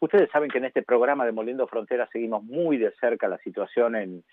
Ustedes saben que en este programa de Moliendo Fronteras seguimos muy de cerca la situación en,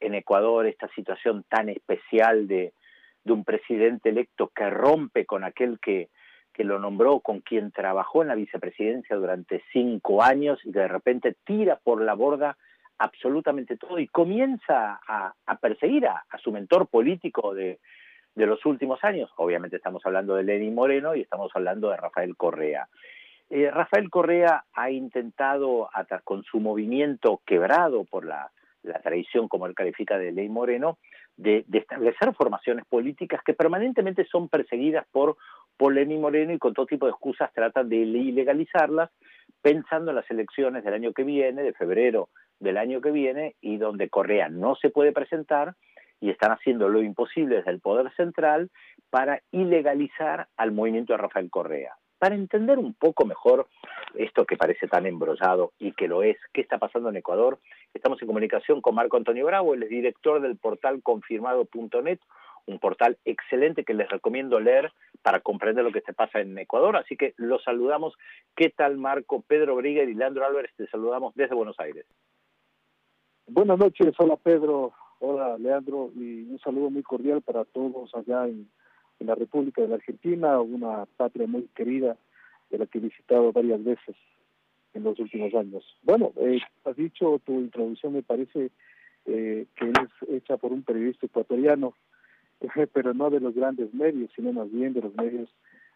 en Ecuador, esta situación tan especial de, un presidente electo que rompe con aquel que, que lo nombró, con quien trabajó en la vicepresidencia durante cinco años y que de repente tira por la borda absolutamente todo y comienza a, perseguir a, su mentor político de, de, los últimos años. Obviamente estamos hablando de Lenín Moreno y estamos hablando de Rafael Correa. Eh, Rafael Correa ha intentado, con su movimiento quebrado por la, traición, como él califica de Ley Moreno, de, establecer formaciones políticas que permanentemente son perseguidas por, por Lenín Moreno y con todo tipo de excusas tratan de ilegalizarlas, pensando en las elecciones del año que viene, de febrero del año que viene, y donde Correa no se puede presentar, y están haciendo lo imposible desde el Poder Central para ilegalizar al movimiento de Rafael Correa. Para entender un poco mejor esto que parece tan embrollado y que lo es, qué está pasando en Ecuador, estamos en comunicación con Marco Antonio Bravo, él es director del portal confirmado.net, un portal excelente que les recomiendo leer para comprender lo que se pasa en Ecuador. Así que los saludamos. ¿Qué tal, Marco? Pedro Briguer y Leandro Álvarez, te saludamos desde Buenos Aires. Buenas noches, hola Pedro, hola Leandro, y un saludo muy cordial para todos allá en en la República de la Argentina, una patria muy querida de la que he visitado varias veces en los últimos años. Bueno, eh, has dicho, tu introducción me parece eh, que es hecha por un periodista ecuatoriano, pero no de los grandes medios, sino más bien de los medios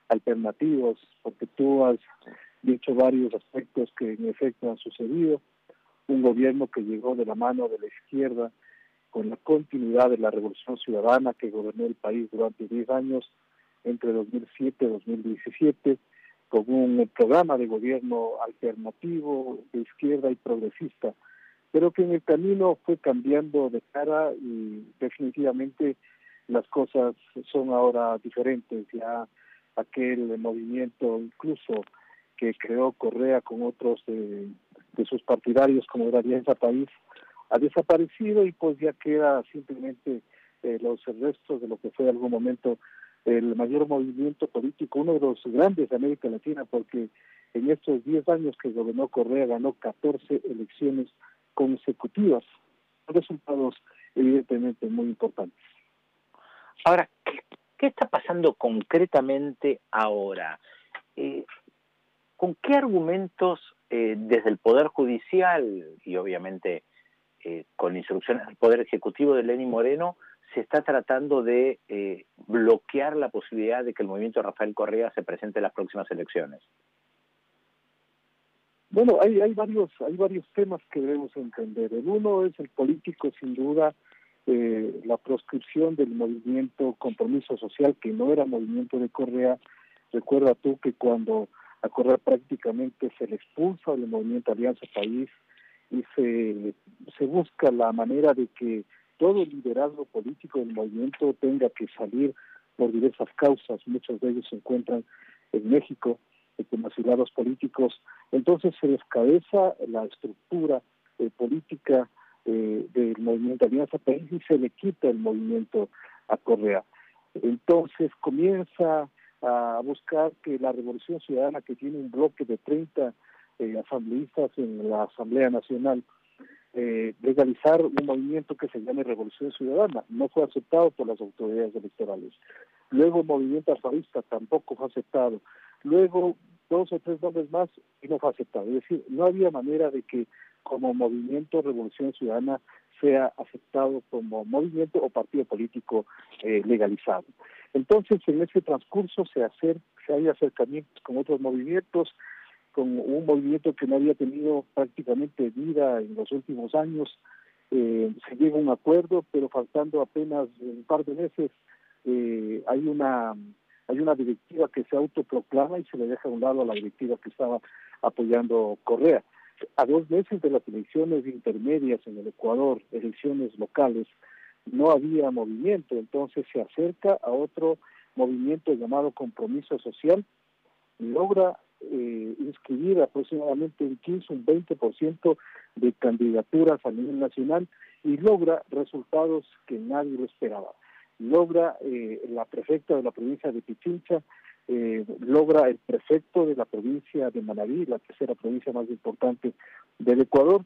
alternativos, porque tú has dicho varios aspectos que en efecto han sucedido. Un gobierno que llegó de la mano de la izquierda, con la continuidad de la Revolución Ciudadana que gobernó el país durante 10 años, entre 2007 y 2017, con un programa de gobierno alternativo, de izquierda y progresista, pero que en el camino fue cambiando de cara y definitivamente las cosas son ahora diferentes. Ya aquel movimiento incluso que creó Correa con otros de, sus partidarios como era Alianza País, ha desaparecido y pues ya queda simplemente eh, los restos de lo que fue en algún momento el mayor movimiento político, uno de los grandes de América Latina, porque en estos 10 años que gobernó Correa ganó 14 elecciones consecutivas, resultados evidentemente muy importantes. Ahora, ¿qué, está pasando concretamente ahora? Eh, ¿Con qué argumentos eh, desde el Poder Judicial y obviamente eh, con instrucciones del Poder Ejecutivo de Lenín Moreno, se está tratando de eh, bloquear la posibilidad de que el movimiento Rafael Correa se presente en las próximas elecciones. Bueno, hay, hay varios hay varios temas que debemos entender. El uno es el político, sin duda, eh, la proscripción del movimiento Compromiso Social, que no era movimiento de Correa. Recuerda tú que cuando a Correa prácticamente se le expulsa del movimiento Alianza País, y se, se busca la manera de que todo el liderazgo político del movimiento tenga que salir por diversas causas, muchos de ellos se encuentran en México como asilados políticos, entonces se descabeza la estructura eh, política eh, del movimiento Alianza País y se le quita el movimiento a Correa. Entonces comienza a buscar que la Revolución Ciudadana, que tiene un bloque de 30 eh, asambleístas en la Asamblea Nacional eh, legalizar un movimiento que se llame Revolución Ciudadana. No fue aceptado por las autoridades electorales. Luego, Movimiento Alfarista tampoco fue aceptado. Luego, dos o tres nombres más y no fue aceptado. Es decir, no había manera de que como movimiento Revolución Ciudadana sea aceptado como movimiento o partido político eh, legalizado. Entonces, en ese transcurso se, hacer, se hay acercamientos con otros movimientos, con un movimiento que no había tenido prácticamente vida en los últimos años. Eh, se llega a un acuerdo, pero faltando apenas un par de meses eh, hay una hay una directiva que se autoproclama y se le deja a un lado a la directiva que estaba apoyando Correa. A dos meses de las elecciones intermedias en el Ecuador, elecciones locales, no había movimiento, entonces se acerca a otro movimiento llamado Compromiso Social, logra eh, inscribir aproximadamente un 15, un 20% de candidaturas a nivel nacional y logra resultados que nadie lo esperaba. Logra eh, la prefecta de la provincia de Pichincha eh, logra el prefecto de la provincia de Manabí, la tercera provincia más importante del Ecuador,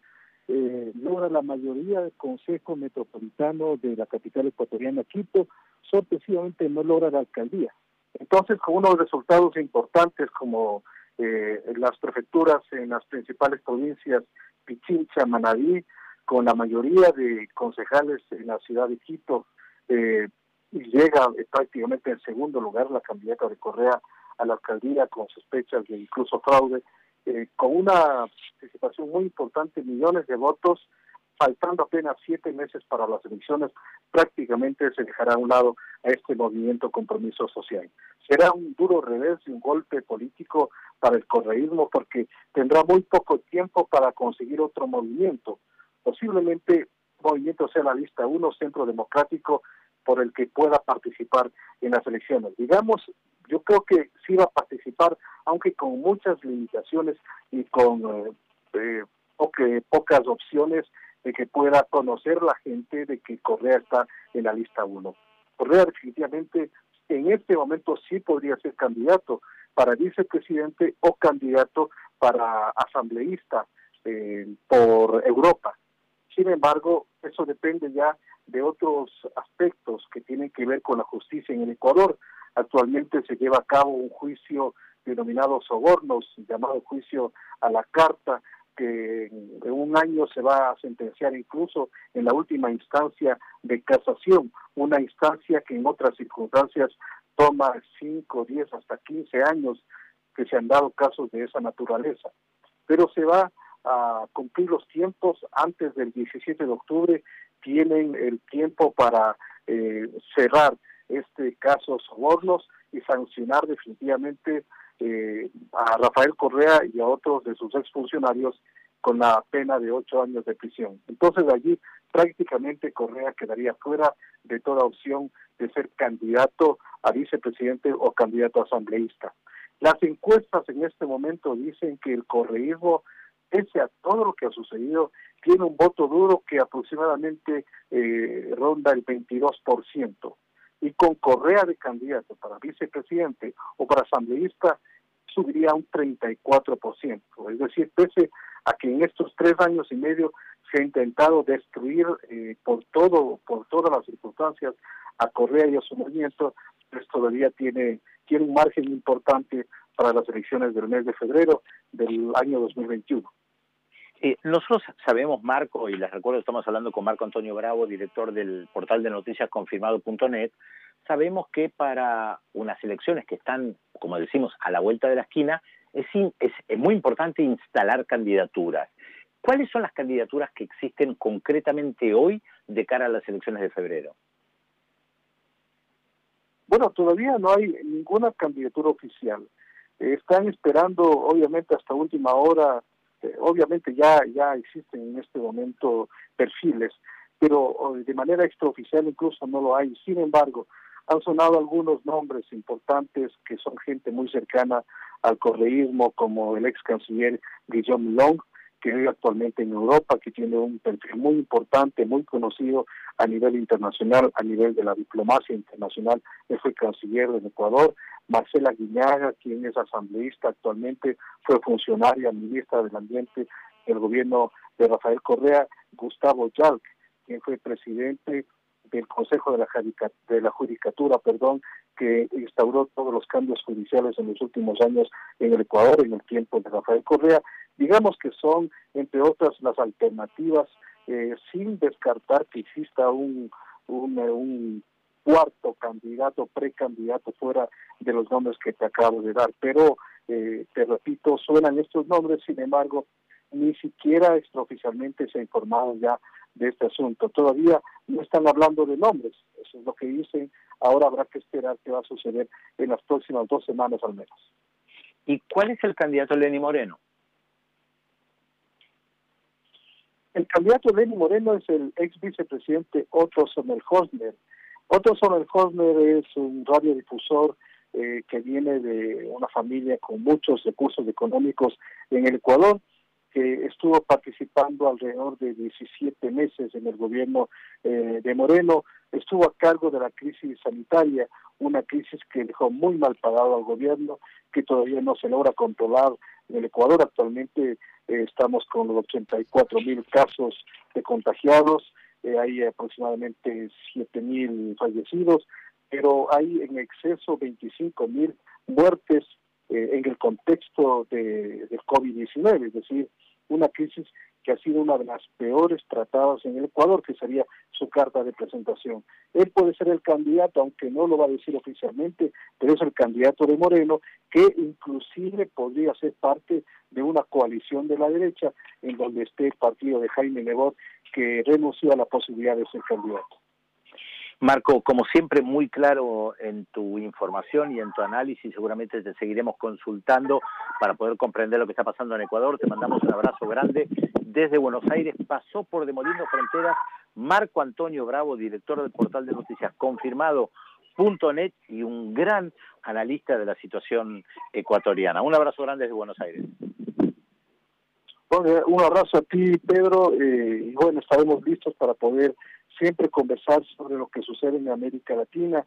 eh, logra la mayoría del Consejo Metropolitano de la capital ecuatoriana, Quito, sorpresivamente no logra la alcaldía. Entonces, con unos resultados importantes como eh, las prefecturas en las principales provincias, Pichincha, Manabí, con la mayoría de concejales en la ciudad de Quito, eh, llega prácticamente en segundo lugar la candidata de Correa a la alcaldía con sospechas de incluso fraude, eh, con una participación muy importante, millones de votos, faltando apenas siete meses para las elecciones, prácticamente se dejará a un lado a este movimiento compromiso social. Será un duro revés y un golpe político para el correísmo porque tendrá muy poco tiempo para conseguir otro movimiento. Posiblemente movimiento sea la lista uno, centro democrático, por el que pueda participar en las elecciones. Digamos, yo creo que sí va a participar, aunque con muchas limitaciones y con eh, eh, pocas opciones de que pueda conocer la gente de que Correa está en la lista 1. Correa definitivamente en este momento sí podría ser candidato para vicepresidente o candidato para asambleísta eh, por Europa. Sin embargo, eso depende ya de otros aspectos que tienen que ver con la justicia en el Ecuador. Actualmente se lleva a cabo un juicio denominado sobornos, llamado juicio a la carta, que en un año se va a sentenciar incluso en la última instancia de casación, una instancia que en otras circunstancias toma 5, 10, hasta 15 años que se han dado casos de esa naturaleza. Pero se va a cumplir los tiempos antes del 17 de octubre, tienen el tiempo para eh, cerrar este caso sobornos y sancionar definitivamente eh, a Rafael Correa y a otros de sus exfuncionarios con la pena de ocho años de prisión. Entonces allí prácticamente Correa quedaría fuera de toda opción de ser candidato a vicepresidente o candidato a asambleísta. Las encuestas en este momento dicen que el correísmo, pese a todo lo que ha sucedido, tiene un voto duro que aproximadamente eh, ronda el 22%. Y con Correa de candidato para vicepresidente o para asambleísta, subiría un 34%. Es decir, pese a que en estos tres años y medio se ha intentado destruir eh, por todo, por todas las circunstancias a Correa y a su movimiento, pues todavía tiene, tiene un margen importante para las elecciones del mes de febrero del año 2021. Eh, nosotros sabemos, Marco, y les recuerdo, estamos hablando con Marco Antonio Bravo, director del portal de noticias confirmado.net, sabemos que para unas elecciones que están, como decimos, a la vuelta de la esquina, es, muy importante instalar candidaturas. ¿Cuáles son las candidaturas que existen concretamente hoy de cara a las elecciones de febrero? Bueno, todavía no hay ninguna candidatura oficial. están esperando, obviamente, hasta última hora este, obviamente ya, ya existen en este momento perfiles, pero de manera extraoficial incluso no lo hay. Sin embargo, han sonado algunos nombres importantes que son gente muy cercana al correísmo, como el ex canciller Guillaume Long, que vive actualmente en Europa, que tiene un perfil muy importante, muy conocido a nivel internacional, a nivel de la diplomacia internacional. Él fue canciller del Ecuador. Marcela Guiñaga, quien es asambleísta actualmente, fue funcionaria, ministra del Ambiente del gobierno de Rafael Correa. Gustavo Yalc, quien fue presidente del Consejo de la, de la Judicatura, perdón, que instauró todos los cambios judiciales en los últimos años en el Ecuador, en el tiempo de Rafael Correa. Digamos que son, entre otras, las alternativas, eh, sin descartar que exista un, un, un cuarto candidato, precandidato fuera de los nombres que te acabo de dar. Pero, eh, te repito, suenan estos nombres, sin embargo, ni siquiera extraoficialmente se ha informado ya de este asunto. Todavía no están hablando de nombres, eso es lo que dicen. Ahora habrá que esperar qué va a suceder en las próximas dos semanas al menos. ¿Y cuál es el candidato Lenny Moreno? El candidato Lenny Moreno es el ex vicepresidente Otto Sommerhosner. Otto Sommerhosner es un radiodifusor eh, que viene de una familia con muchos recursos económicos en el Ecuador que estuvo participando alrededor de 17 meses en el gobierno eh, de Moreno, estuvo a cargo de la crisis sanitaria, una crisis que dejó muy mal pagado al gobierno, que todavía no se logra controlar en el Ecuador. Actualmente eh, estamos con los 84 mil casos de contagiados, eh, hay aproximadamente 7 mil fallecidos, pero hay en exceso 25 mil muertes eh, en el contexto de, de COVID-19, es decir, una crisis que ha sido una de las peores tratadas en el Ecuador, que sería su carta de presentación. Él puede ser el candidato, aunque no lo va a decir oficialmente, pero es el candidato de Moreno, que inclusive podría ser parte de una coalición de la derecha en donde esté el partido de Jaime Nebot, que renunció a la posibilidad de ser candidato. Marco, como siempre, muy claro en tu información y en tu análisis. Seguramente te seguiremos consultando para poder comprender lo que está pasando en Ecuador. Te mandamos un abrazo grande. Desde Buenos Aires pasó por Demoliendo Fronteras Marco Antonio Bravo, director del portal de noticias confirmado. .net y un gran analista de la situación ecuatoriana. Un abrazo grande desde Buenos Aires. Un abrazo a ti, Pedro, eh, y bueno, estaremos listos para poder siempre conversar sobre lo que sucede en América Latina.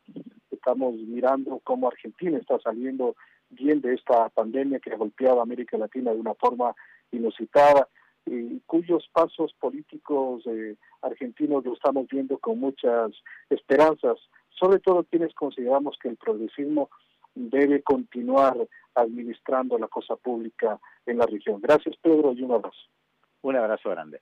Estamos mirando cómo Argentina está saliendo bien de esta pandemia que ha golpeado América Latina de una forma inusitada y cuyos pasos políticos eh, argentinos lo estamos viendo con muchas esperanzas, sobre todo quienes consideramos que el progresismo debe continuar administrando la cosa pública en la región. Gracias Pedro y un abrazo. Un abrazo grande.